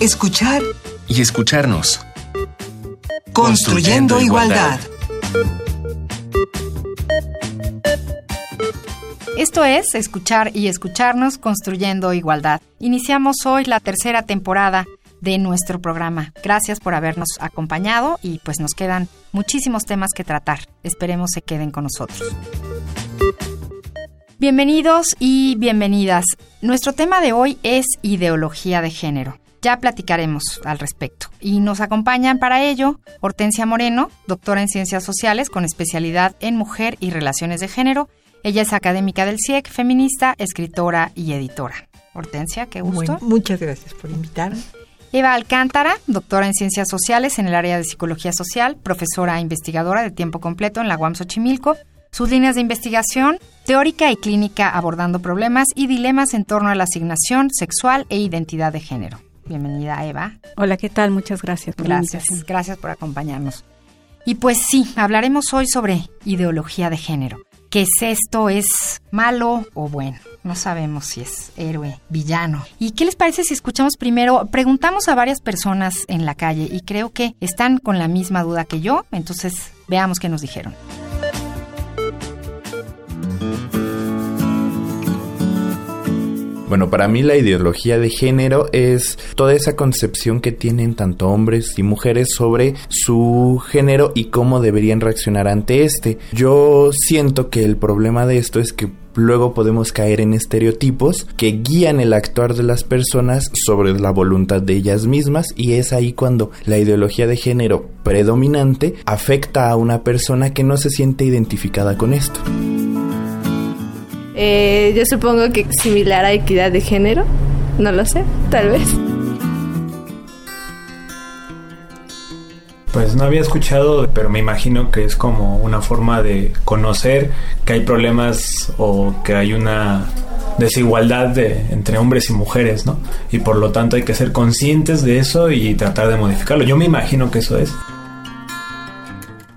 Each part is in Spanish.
escuchar y escucharnos. Construyendo, igualdad. Esto es Escuchar y Escucharnos Construyendo Igualdad. Iniciamos hoy la tercera temporada de nuestro programa. Gracias por habernos acompañado y pues nos quedan muchísimos temas que tratar. Esperemos se queden con nosotros. Bienvenidos y bienvenidas. Nuestro tema de hoy es ideología de género. Ya platicaremos al respecto. Y nos acompañan para ello Hortensia Moreno, doctora en Ciencias Sociales con especialidad en Mujer y Relaciones de Género. Ella es académica del CIEC, feminista, escritora y editora. Hortensia, qué gusto. muchas gracias por invitarme. Eva Alcántara, doctora en Ciencias Sociales en el área de Psicología Social, profesora e investigadora de tiempo completo en la UAM Xochimilco. Sus líneas de investigación, teórica y clínica abordando problemas y dilemas en torno a la asignación sexual e identidad de género. Bienvenida, Eva. Hola, ¿qué tal? Muchas gracias por Gracias, gracias por acompañarnos. Y pues sí, hablaremos hoy sobre ideología de género. ¿Qué es esto? ¿Es malo o bueno? No sabemos si es héroe, villano. ¿Y qué les parece si escuchamos primero? Preguntamos a varias personas en la calle y creo que están con la misma duda que yo, entonces veamos qué nos dijeron. Bueno, para mí la ideología de género es toda esa concepción que tienen tanto hombres y mujeres sobre su género y cómo deberían reaccionar ante este. Yo siento que el problema de esto es que luego podemos caer en estereotipos que guían el actuar de las personas sobre la voluntad de ellas mismas y es ahí cuando la ideología de género predominante afecta a una persona que no se siente identificada con esto. Eh, yo supongo que similar a equidad de género. No lo sé, tal vez. Pues no había escuchado, pero me imagino que es como una forma de conocer que hay problemas o que hay una desigualdad entre hombres y mujeres, ¿no? Y por lo tanto hay que ser conscientes de eso y tratar de modificarlo. Yo me imagino que eso es.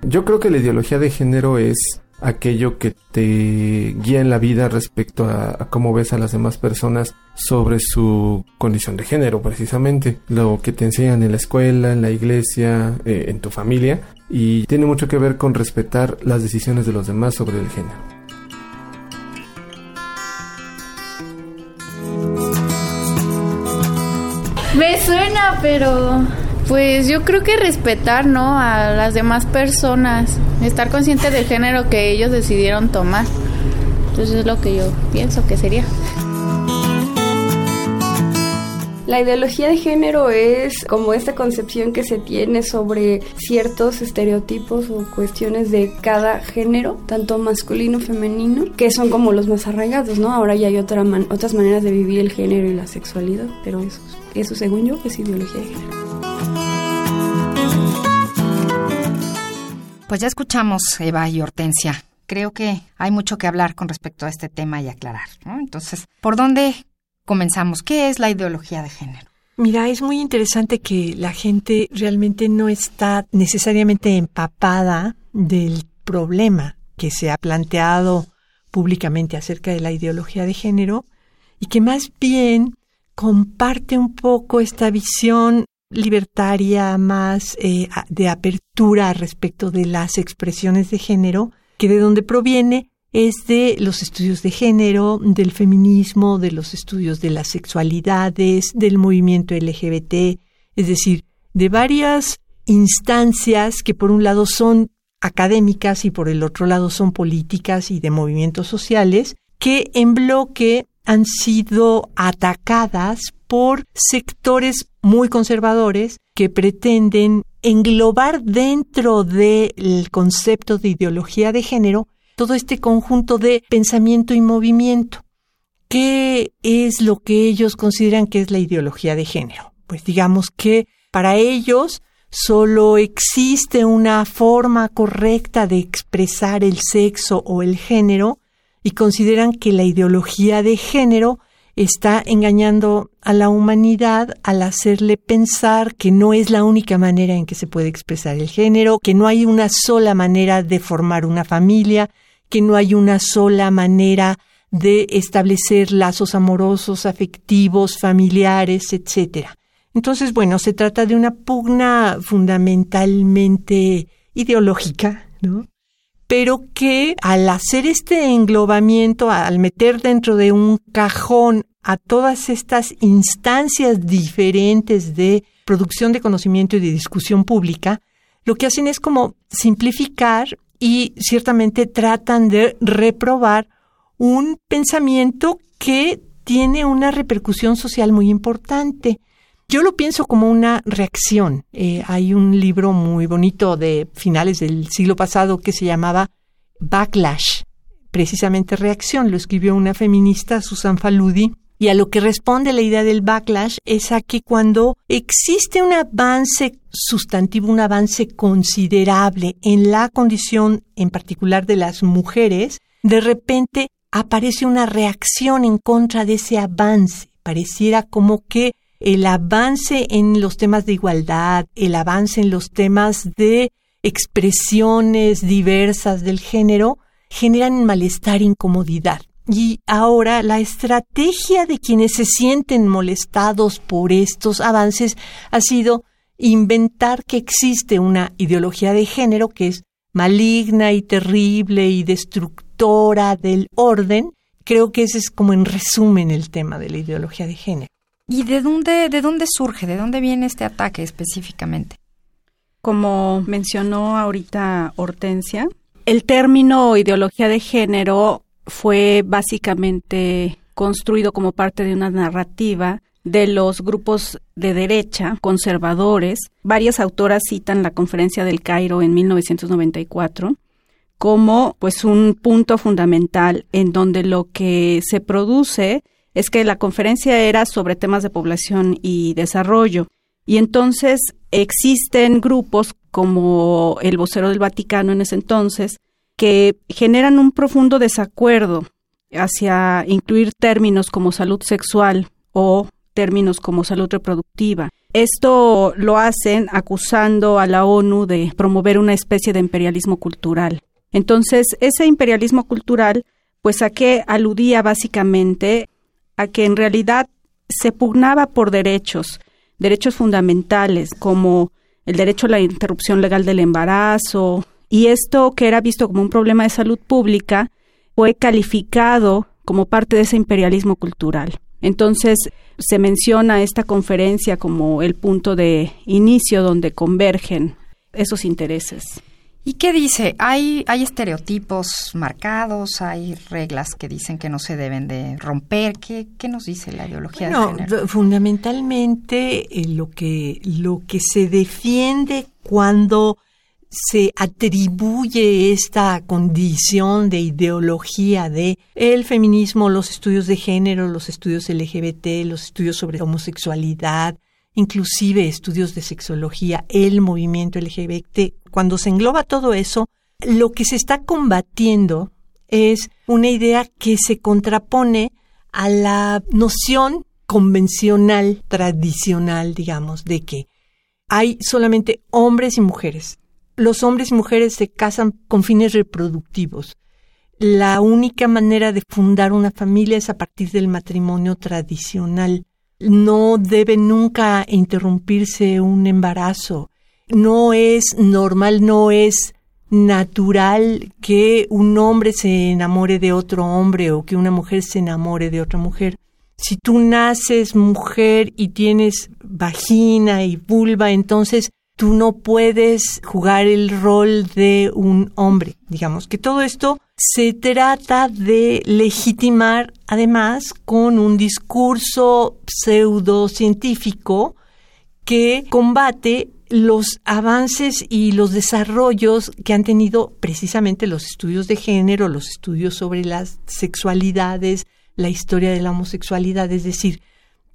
Yo creo que la ideología de género es aquello que te guía en la vida respecto a, cómo ves a las demás personas sobre su condición de género, precisamente. Lo que te enseñan en la escuela, en la iglesia, eh, en tu familia. Y tiene mucho que ver con respetar las decisiones de los demás sobre el género. Me suena, pero pues yo creo que respetar, ¿no? A las demás personas, estar consciente del género que ellos decidieron tomar. Entonces es lo que yo pienso que sería. La ideología de género es como esta concepción que se tiene sobre ciertos estereotipos o cuestiones de cada género, tanto masculino, femenino, que son como los más arraigados, ¿no? Ahora ya hay otra otras maneras de vivir el género y la sexualidad, pero eso, eso según yo es ideología de género. Pues ya escuchamos, Eva y Hortensia. Creo que hay mucho que hablar con respecto a este tema y aclarar. Entonces, ¿por dónde comenzamos? ¿Qué es la ideología de género? Mira, es muy interesante que la gente realmente no está necesariamente empapada del problema que se ha planteado públicamente acerca de la ideología de género y que más bien comparte un poco esta visión libertaria, más eh, de apertura respecto de las expresiones de género, que de donde proviene es de los estudios de género, del feminismo, de los estudios de las sexualidades, del movimiento LGBT, es decir, de varias instancias que por un lado son académicas y por el otro lado son políticas y de movimientos sociales, que en bloque han sido atacadas por sectores muy conservadores que pretenden englobar dentro del concepto de ideología de género todo este conjunto de pensamiento y movimiento. ¿Qué es lo que ellos consideran que es la ideología de género? Pues digamos que para ellos solo existe una forma correcta de expresar el sexo o el género y consideran que la ideología de género está engañando a la humanidad al hacerle pensar que no es la única manera en que se puede expresar el género, que no hay una sola manera de formar una familia, que no hay una sola manera de establecer lazos amorosos, afectivos, familiares, etc. Entonces, bueno, se trata de una pugna fundamentalmente ideológica, ¿no? Pero que al hacer este englobamiento, al meter dentro de un cajón a todas estas instancias diferentes de producción de conocimiento y de discusión pública, lo que hacen es como simplificar y ciertamente tratan de reprobar un pensamiento que tiene una repercusión social muy importante. Yo lo pienso como una reacción. Eh, hay un libro muy bonito de finales del siglo pasado que se llamaba Backlash, precisamente reacción. Lo escribió una feminista, Susan Faludi, y a lo que responde la idea del backlash es a que cuando existe un avance sustantivo, un avance considerable en la condición en particular de las mujeres, de repente aparece una reacción en contra de ese avance. Pareciera como que el avance en los temas de igualdad, el avance en los temas de expresiones diversas del género, generan malestar, incomodidad. Y ahora la estrategia de quienes se sienten molestados por estos avances ha sido inventar que existe una ideología de género que es maligna y terrible y destructora del orden. Creo que ese es como en resumen el tema de la ideología de género. ¿Y de dónde, de dónde surge? ¿De dónde viene este ataque específicamente? Como mencionó ahorita Hortensia, el término ideología de género fue básicamente construido como parte de una narrativa de los grupos de derecha conservadores. Varias autoras citan la Conferencia del Cairo en 1994 como pues un punto fundamental en donde lo que se produce es que la conferencia era sobre temas de población y desarrollo. Y entonces existen grupos como el vocero del Vaticano en ese entonces que generan un profundo desacuerdo hacia incluir términos como salud sexual o términos como salud reproductiva. Esto lo hacen acusando a la ONU de promover una especie de imperialismo cultural. Entonces, ese imperialismo cultural, pues a qué aludía básicamente a que en realidad se pugnaba por derechos, derechos fundamentales como el derecho a la interrupción legal del embarazo, y esto que era visto como un problema de salud pública fue calificado como parte de ese imperialismo cultural. Entonces se menciona esta conferencia como el punto de inicio donde convergen esos intereses. ¿Y qué dice? ¿Hay, hay estereotipos marcados? ¿Hay reglas que dicen que no se deben de romper? ¿Qué, qué nos dice la ideología de género? Fundamentalmente eh, lo, que, lo que se defiende cuando se atribuye esta condición de ideología de el feminismo, los estudios de género, los estudios LGBT, los estudios sobre homosexualidad, inclusive estudios de sexología, el movimiento LGBT, cuando se engloba todo eso, lo que se está combatiendo es una idea que se contrapone a la noción convencional, tradicional, digamos, de que hay solamente hombres y mujeres. Los hombres y mujeres se casan con fines reproductivos. La única manera de fundar una familia es a partir del matrimonio tradicional no debe nunca interrumpirse un embarazo. No es normal, no es natural que un hombre se enamore de otro hombre o que una mujer se enamore de otra mujer. Si tú naces mujer y tienes vagina y vulva, entonces tú no puedes jugar el rol de un hombre. Digamos que todo esto se trata de legitimar además con un discurso pseudocientífico que combate los avances y los desarrollos que han tenido precisamente los estudios de género, los estudios sobre las sexualidades, la historia de la homosexualidad, es decir,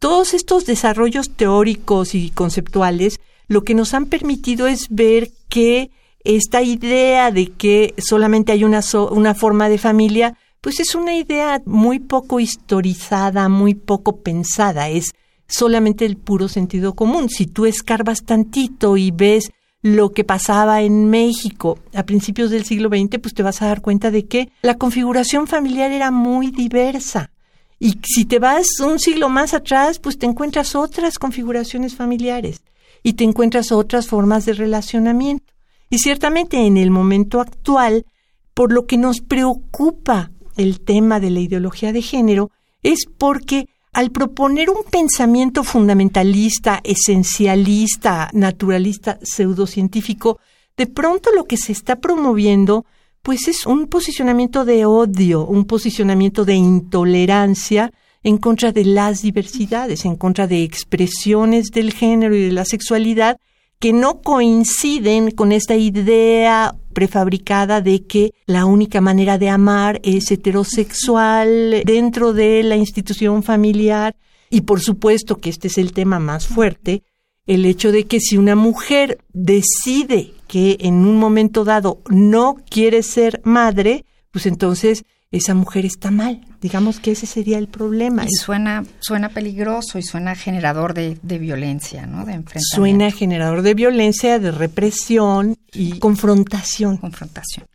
todos estos desarrollos teóricos y conceptuales lo que nos han permitido es ver que esta idea de que solamente hay una, una forma de familia, pues es una idea muy poco historizada, muy poco pensada, es solamente el puro sentido común. Si tú escarbas tantito y ves lo que pasaba en México a principios del siglo XX, pues te vas a dar cuenta de que la configuración familiar era muy diversa Y si te vas un siglo más atrás, pues te encuentras otras configuraciones familiares y te encuentras otras formas de relacionamiento. Y ciertamente en el momento actual, por lo que nos preocupa el tema de la ideología de género, es porque al proponer un pensamiento fundamentalista, esencialista, naturalista, pseudocientífico, de pronto lo que se está promoviendo pues es un posicionamiento de odio, un posicionamiento de intolerancia en contra de las diversidades, en contra de expresiones del género y de la sexualidad que no coinciden con esta idea prefabricada de que la única manera de amar es heterosexual dentro de la institución familiar. Y por supuesto que este es el tema más fuerte, el hecho de que si una mujer decide que en un momento dado no quiere ser madre, pues entonces esa mujer está mal. Digamos que ese sería el problema. Y suena, suena peligroso y suena generador de, de violencia, ¿no? De enfrentamiento. Suena generador de violencia, de represión y confrontación. Confrontación.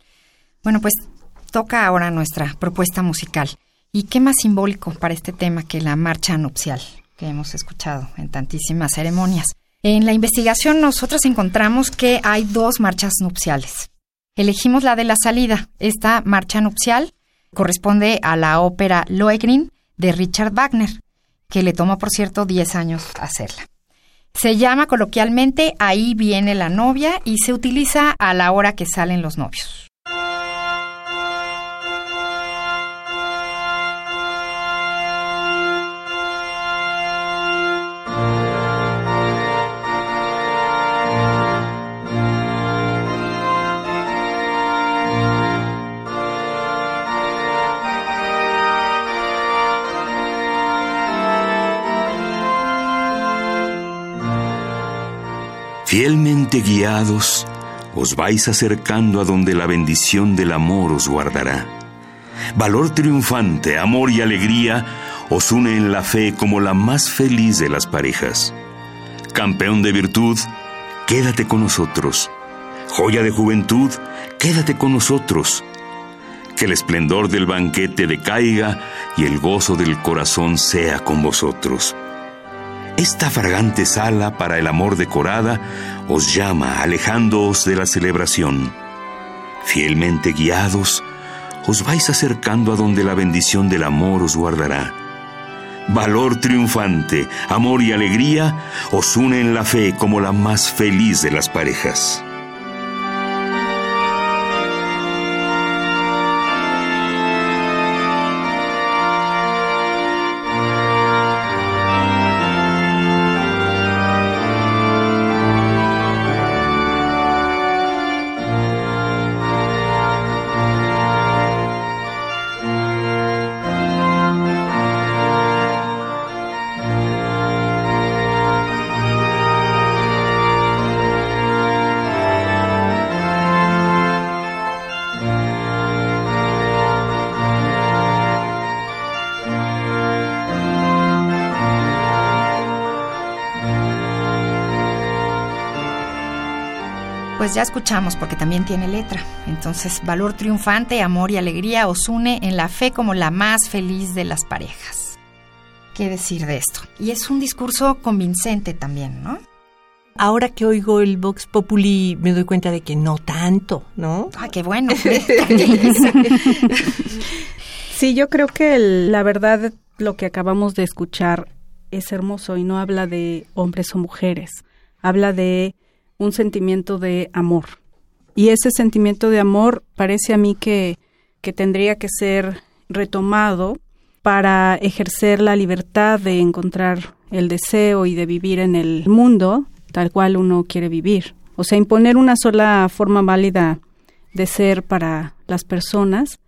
Bueno, pues toca ahora nuestra propuesta musical. ¿Y qué más simbólico para este tema que la marcha nupcial que hemos escuchado en tantísimas ceremonias? En la investigación nosotros encontramos que hay dos marchas nupciales. Elegimos la de la salida. Esta marcha nupcial corresponde a la ópera Lohengrin de Richard Wagner, que le tomó, por cierto, 10 años hacerla. Se llama coloquialmente Ahí viene la novia y se utiliza a la hora que salen los novios. Guiados, os vais acercando a donde la bendición del amor os guardará. Valor triunfante, amor y alegría os une en la fe como la más feliz de las parejas. Campeón de virtud, quédate con nosotros. Joya de juventud, quédate con nosotros. Que el esplendor del banquete decaiga y el gozo del corazón sea con vosotros. Esta fragante sala para el amor decorada os llama alejándoos de la celebración. Fielmente guiados, os vais acercando a donde la bendición del amor os guardará. Valor triunfante, amor y alegría os une en la fe como la más feliz de las parejas. Pues ya escuchamos porque también tiene letra. Entonces, valor triunfante, amor y alegría os une en la fe como la más feliz de las parejas. ¿Qué decir de esto? Y es un discurso convincente también, ¿no? Ahora que oigo el Vox Populi me doy cuenta de que no tanto, ¿no? Ah, qué bueno. sí, yo creo que la verdad lo que acabamos de escuchar es hermoso y no habla de hombres o mujeres, habla de un sentimiento de amor. Y ese sentimiento de amor parece a mí que, que tendría que ser retomado para ejercer la libertad de encontrar el deseo y de vivir en el mundo tal cual uno quiere vivir. O sea, imponer una sola forma válida de ser para las personas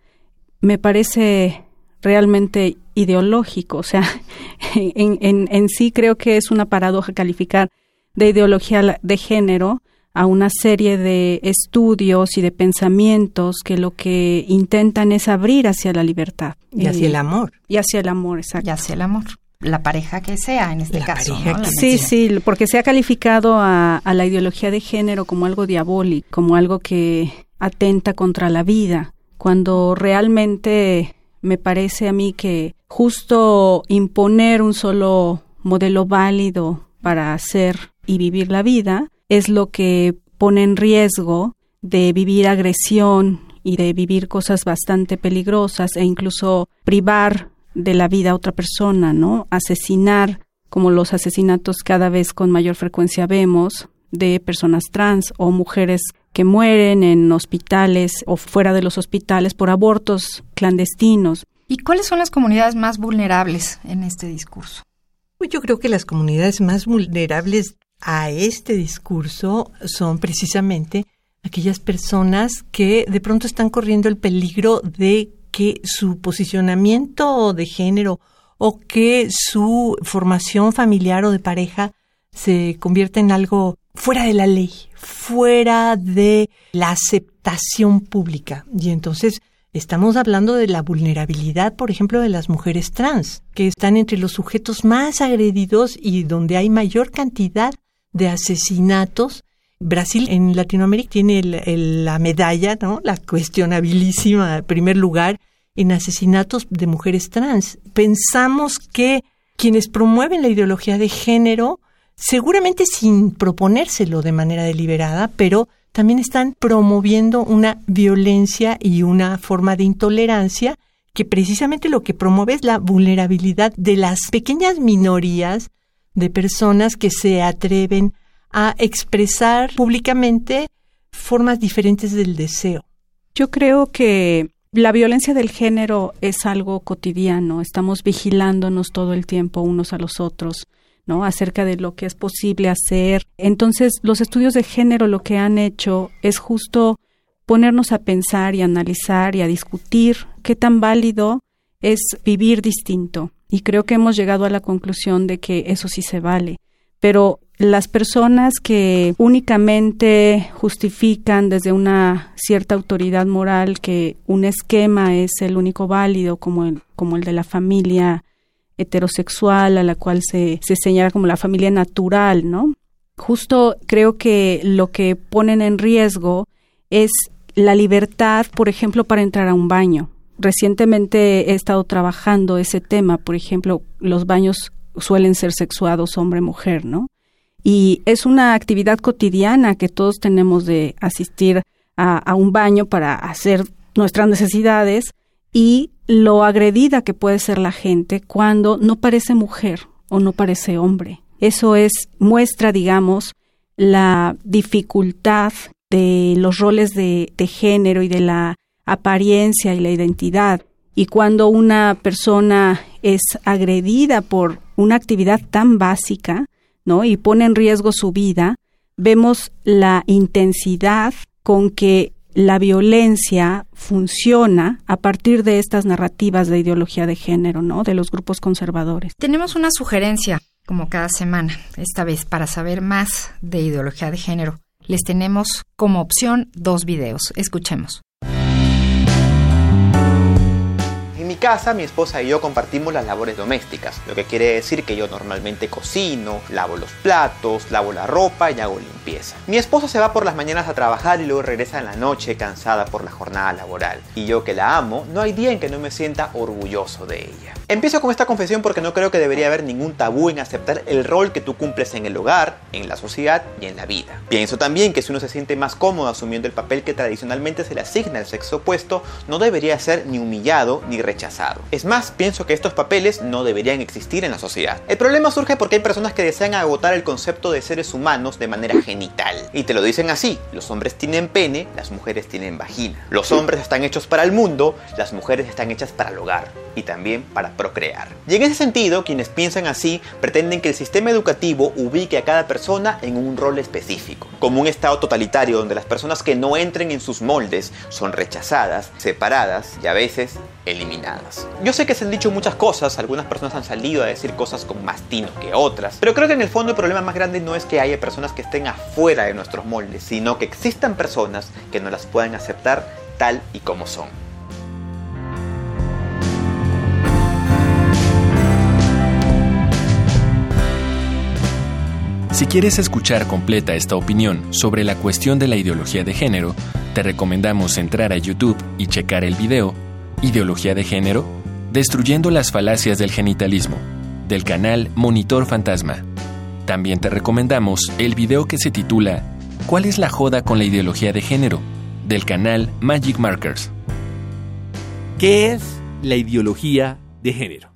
me parece realmente ideológico. O sea, en, en, en sí creo que es una paradoja calificar de ideología de género a una serie de estudios y de pensamientos que lo que intentan es abrir hacia la libertad. Y hacia el amor. Y hacia el amor, exacto. Y hacia el amor. La pareja que sea, en este caso. sí, sí, porque se ha calificado a, a la ideología de género como algo diabólico, como algo que atenta contra la vida, cuando realmente me parece a mí que justo imponer un solo modelo válido para hacer y vivir la vida es lo que pone en riesgo de vivir agresión y de vivir cosas bastante peligrosas e incluso privar de la vida a otra persona, ¿no? Asesinar, como los asesinatos cada vez con mayor frecuencia vemos, de personas trans o mujeres que mueren en hospitales o fuera de los hospitales por abortos clandestinos. ¿Y cuáles son las comunidades más vulnerables en este discurso? Pues yo creo que las comunidades más vulnerables a este discurso son precisamente aquellas personas que de pronto están corriendo el peligro de que su posicionamiento de género o que su formación familiar o de pareja se convierta en algo fuera de la ley, fuera de la aceptación pública. Y entonces estamos hablando de la vulnerabilidad, por ejemplo, de las mujeres trans, que están entre los sujetos más agredidos y donde hay mayor cantidad de asesinatos. Brasil en Latinoamérica tiene la medalla, ¿no? La cuestionabilísima primer lugar en asesinatos de mujeres trans. Pensamos que quienes promueven la ideología de género seguramente sin proponérselo de manera deliberada, pero también están promoviendo una violencia y una forma de intolerancia que precisamente lo que promueve es la vulnerabilidad de las pequeñas minorías de personas que se atreven a expresar públicamente formas diferentes del deseo. Yo creo que la violencia del género es algo cotidiano, estamos vigilándonos todo el tiempo unos a los otros. ¿no? acerca de lo que es posible hacer. Entonces, los estudios de género lo que han hecho es justo ponernos a pensar y analizar y a discutir qué tan válido es vivir distinto. Y creo que hemos llegado a la conclusión de que eso sí se vale. Pero las personas que únicamente justifican desde una cierta autoridad moral que un esquema es el único válido, como el, como el de la familia heterosexual a la cual se, se señala como la familia natural, ¿no? Justo creo que lo que ponen en riesgo es la libertad, por ejemplo, para entrar a un baño. Recientemente he estado trabajando ese tema, por ejemplo, los baños suelen ser sexuados hombre-mujer, ¿no? Y es una actividad cotidiana que todos tenemos de asistir a, un baño para hacer nuestras necesidades y lo agredida que puede ser la gente cuando no parece mujer o no parece hombre. Eso es muestra, digamos, la dificultad de los roles de género y de la apariencia y la identidad. Y cuando una persona es agredida por una actividad tan básica, ¿no? Y pone en riesgo su vida, vemos la intensidad con que la violencia funciona a partir de estas narrativas de ideología de género, ¿no? De los grupos conservadores. Tenemos una sugerencia, como cada semana, esta vez para saber más de ideología de género. Les tenemos como opción dos videos. Escuchemos. Mi casa, mi esposa y yo compartimos las labores domésticas, lo que quiere decir que yo normalmente cocino, lavo los platos, lavo la ropa y hago limpieza. Mi esposa se va por las mañanas a trabajar y luego regresa en la noche cansada por la jornada laboral. Y yo que la amo, no hay día en que no me sienta orgulloso de ella. Empiezo con esta confesión porque no creo que debería haber ningún tabú en aceptar el rol que tú cumples en el hogar, en la sociedad y en la vida. Pienso también que si uno se siente más cómodo asumiendo el papel que tradicionalmente se le asigna al sexo opuesto, no debería ser ni humillado ni rechazado es más, pienso que estos papeles no deberían existir en la sociedad. El problema surge porque hay personas que desean agotar el concepto de seres humanos de manera genital. Y te lo dicen así, los hombres tienen pene, las mujeres tienen vagina. Los hombres están hechos para el mundo, las mujeres están hechas para el hogar y también para procrear. Y en ese sentido, quienes piensan así pretenden que el sistema educativo ubique a cada persona en un rol específico, como un estado totalitario donde las personas que no entren en sus moldes son rechazadas, separadas y a veces eliminadas. Yo sé que se han dicho muchas cosas, algunas personas han salido a decir cosas con más tino que otras, pero creo que en el fondo el problema más grande no es que haya personas que estén afuera de nuestros moldes, sino que existan personas que no las puedan aceptar tal y como son. Si quieres escuchar completa esta opinión sobre la cuestión de la ideología de género, te recomendamos entrar a YouTube y checar el video Ideología de género, destruyendo las falacias del genitalismo, del canal Monitor Fantasma. También te recomendamos el video que se titula ¿Cuál es la joda con la ideología de género? del canal Magic Markers. ¿Qué es la ideología de género?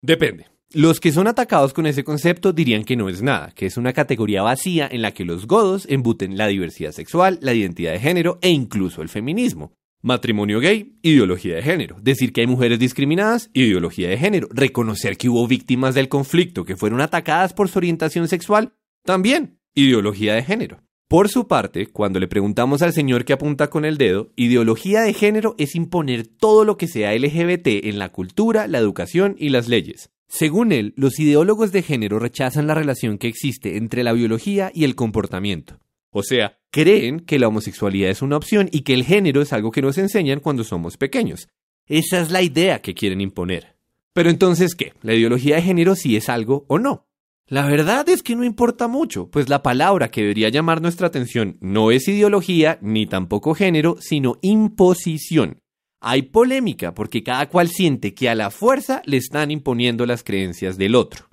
Depende. Los que son atacados con ese concepto dirían que no es nada, que es una categoría vacía en la que los godos embuten la diversidad sexual, la identidad de género e incluso el feminismo. Matrimonio gay, ideología de género. Decir que hay mujeres discriminadas, ideología de género. Reconocer que hubo víctimas del conflicto que fueron atacadas por su orientación sexual, también, ideología de género. Por su parte, cuando le preguntamos al señor que apunta con el dedo, ideología de género es imponer todo lo que sea LGBT en la cultura, la educación y las leyes. Según él, los ideólogos de género rechazan la relación que existe entre la biología y el comportamiento. O sea, creen que la homosexualidad es una opción y que el género es algo que nos enseñan cuando somos pequeños. Esa es la idea que quieren imponer. Pero entonces, ¿qué? ¿La ideología de género sí es algo o no? La verdad es que no importa mucho, pues la palabra que debería llamar nuestra atención no es ideología ni tampoco género, sino imposición. Hay polémica porque cada cual siente que a la fuerza le están imponiendo las creencias del otro.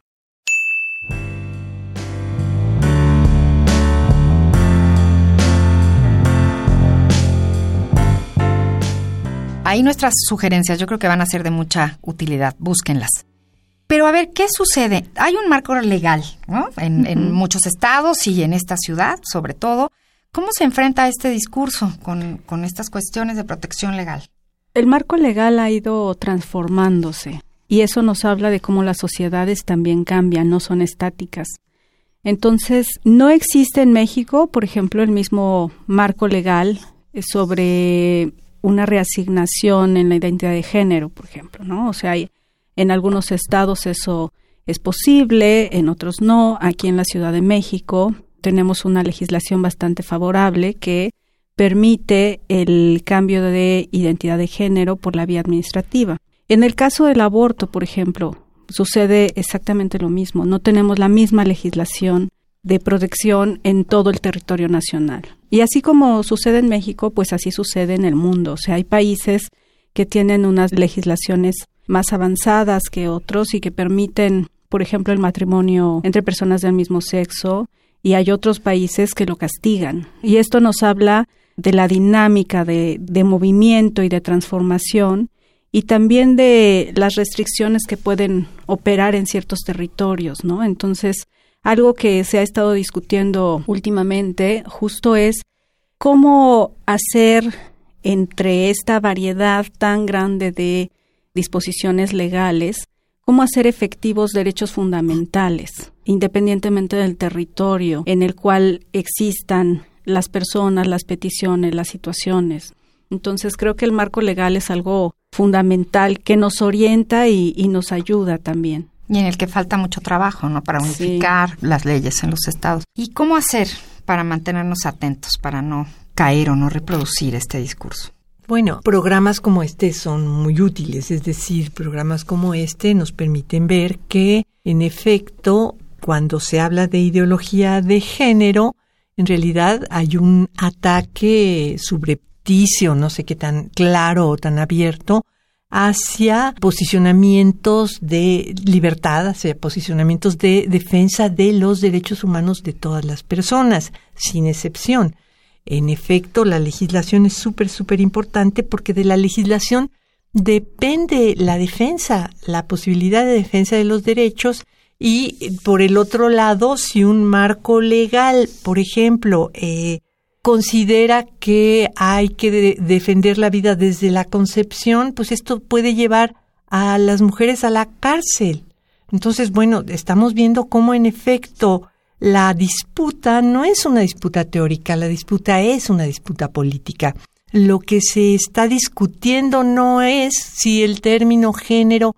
Ahí nuestras sugerencias yo creo que van a ser de mucha utilidad, búsquenlas. Pero a ver, ¿qué sucede? Hay un marco legal ¿no? en, en muchos estados y en esta ciudad, sobre todo. ¿Cómo se enfrenta este discurso con, con estas cuestiones de protección legal? El marco legal ha ido transformándose y eso nos habla de cómo las sociedades también cambian, no son estáticas. Entonces, no existe en México, por ejemplo, el mismo marco legal sobre una reasignación en la identidad de género, por ejemplo, ¿no? O sea, hay, en algunos estados eso es posible, en otros no. Aquí en la Ciudad de México tenemos una legislación bastante favorable que permite el cambio de identidad de género por la vía administrativa. En el caso del aborto, por ejemplo, sucede exactamente lo mismo. No tenemos la misma legislación de protección en todo el territorio nacional. Y así como sucede en México, pues así sucede en el mundo. O sea, hay países que tienen unas legislaciones más avanzadas que otros y que permiten, por ejemplo, el matrimonio entre personas del mismo sexo y hay otros países que lo castigan. Y esto nos habla de la dinámica de, de movimiento y de transformación y también de las restricciones que pueden operar en ciertos territorios, ¿no? Entonces, algo que se ha estado discutiendo últimamente justo es cómo hacer entre esta variedad tan grande de disposiciones legales, cómo hacer efectivos derechos fundamentales, independientemente del territorio en el cual existan las personas, las peticiones, las situaciones. Entonces creo que el marco legal es algo fundamental que nos orienta y, nos ayuda también. Y en el que falta mucho trabajo, ¿no? Para unificar las leyes en los estados. ¿Y cómo hacer para mantenernos atentos, para no caer o no reproducir este discurso? Bueno, programas como este son muy útiles, es decir, programas como este nos permiten ver que, en efecto, cuando se habla de ideología de género, en realidad hay un ataque subrepticio, no sé qué tan claro o tan abierto, hacia posicionamientos de libertad, hacia posicionamientos de defensa de los derechos humanos de todas las personas, sin excepción. En efecto, la legislación es súper, súper importante porque de la legislación depende la defensa, la posibilidad de defensa de los derechos y por el otro lado, si un marco legal, por ejemplo, eh, considera que hay que defender la vida desde la concepción, pues esto puede llevar a las mujeres a la cárcel. Entonces, bueno, estamos viendo cómo en efecto la disputa no es una disputa teórica, la disputa es una disputa política. Lo que se está discutiendo no es si el término género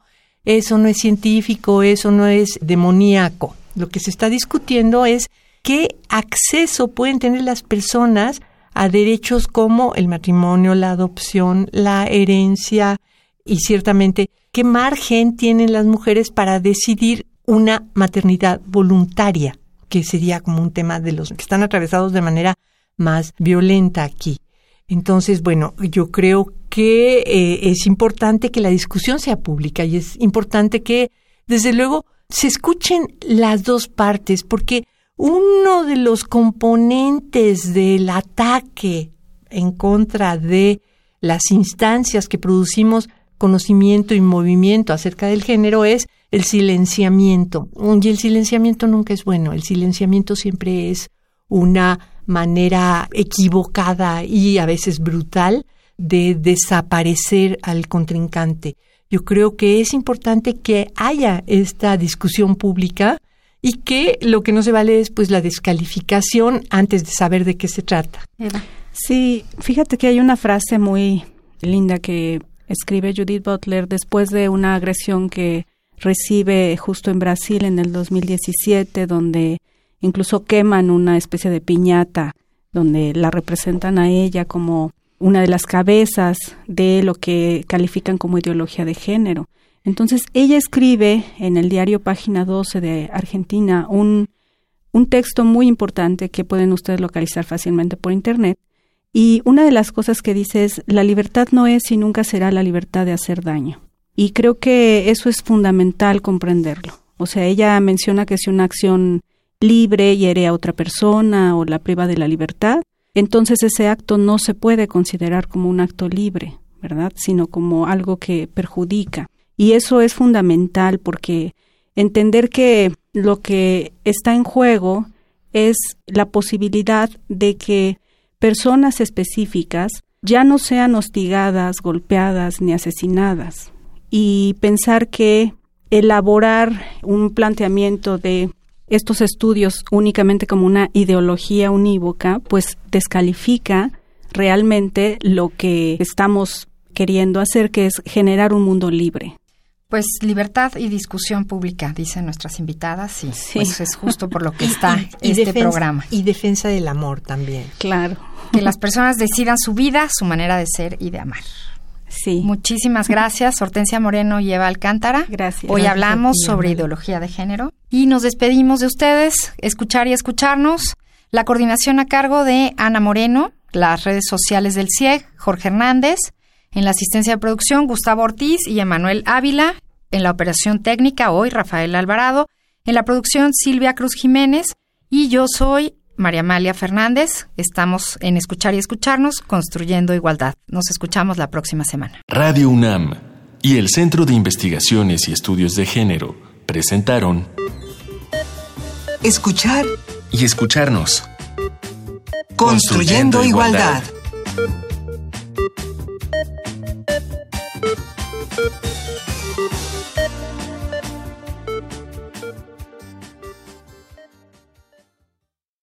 eso no es científico, eso no es demoníaco. Lo que se está discutiendo es qué acceso pueden tener las personas a derechos como el matrimonio, la adopción, la herencia y ciertamente qué margen tienen las mujeres para decidir una maternidad voluntaria, que sería como un tema de los que están atravesados de manera más violenta aquí. Entonces, bueno, yo creo que eh, es importante que la discusión sea pública y es importante que, desde luego, se escuchen las dos partes, porque uno de los componentes del ataque en contra de las instancias que producimos conocimiento y movimiento acerca del género es el silenciamiento. Y el silenciamiento nunca es bueno, el silenciamiento siempre es una manera equivocada y a veces brutal de desaparecer al contrincante. Yo creo que es importante que haya esta discusión pública y que lo que no se vale es pues la descalificación antes de saber de qué se trata. Sí, fíjate que hay una frase muy linda que escribe Judith Butler después de una agresión que recibe justo en Brasil en el 2017, donde incluso queman una especie de piñata, donde la representan a ella como una de las cabezas de lo que califican como ideología de género. Entonces, ella escribe en el diario Página 12 de Argentina un, un texto muy importante que pueden ustedes localizar fácilmente por Internet. Y una de las cosas que dice es, la libertad no es y nunca será la libertad de hacer daño. Y creo que eso es fundamental comprenderlo. O sea, ella menciona que si una acción libre hiere a otra persona o la priva de la libertad, entonces ese acto no se puede considerar como un acto libre, ¿verdad? Sino como algo que perjudica. Y eso es fundamental porque entender que lo que está en juego es la posibilidad de que personas específicas ya no sean hostigadas, golpeadas ni asesinadas. Y pensar que elaborar un planteamiento de estos estudios únicamente como una ideología unívoca, pues descalifica realmente lo que estamos queriendo hacer, que es generar un mundo libre. Pues libertad y discusión pública, dicen nuestras invitadas, y pues es justo por lo que está este programa. Y defensa del amor también. Claro. Que las personas decidan su vida, su manera de ser y de amar. Sí. Muchísimas gracias, Hortensia Moreno y Eva Alcántara. Gracias. Hoy hablamos sobre ideología de género y nos despedimos de ustedes, escuchar y escucharnos. La coordinación a cargo de Ana Moreno, las redes sociales del CIEG, Jorge Hernández, en la asistencia de producción Gustavo Ortiz y Emanuel Ávila, en la operación técnica hoy Rafael Alvarado, en la producción Silvia Cruz Jiménez y yo soy María Amalia Fernández. Estamos en Escuchar y Escucharnos, Construyendo Igualdad. Nos escuchamos la próxima semana. Radio UNAM y el Centro de Investigaciones y Estudios de Género presentaron Escuchar y escucharnos. Construyendo, igualdad.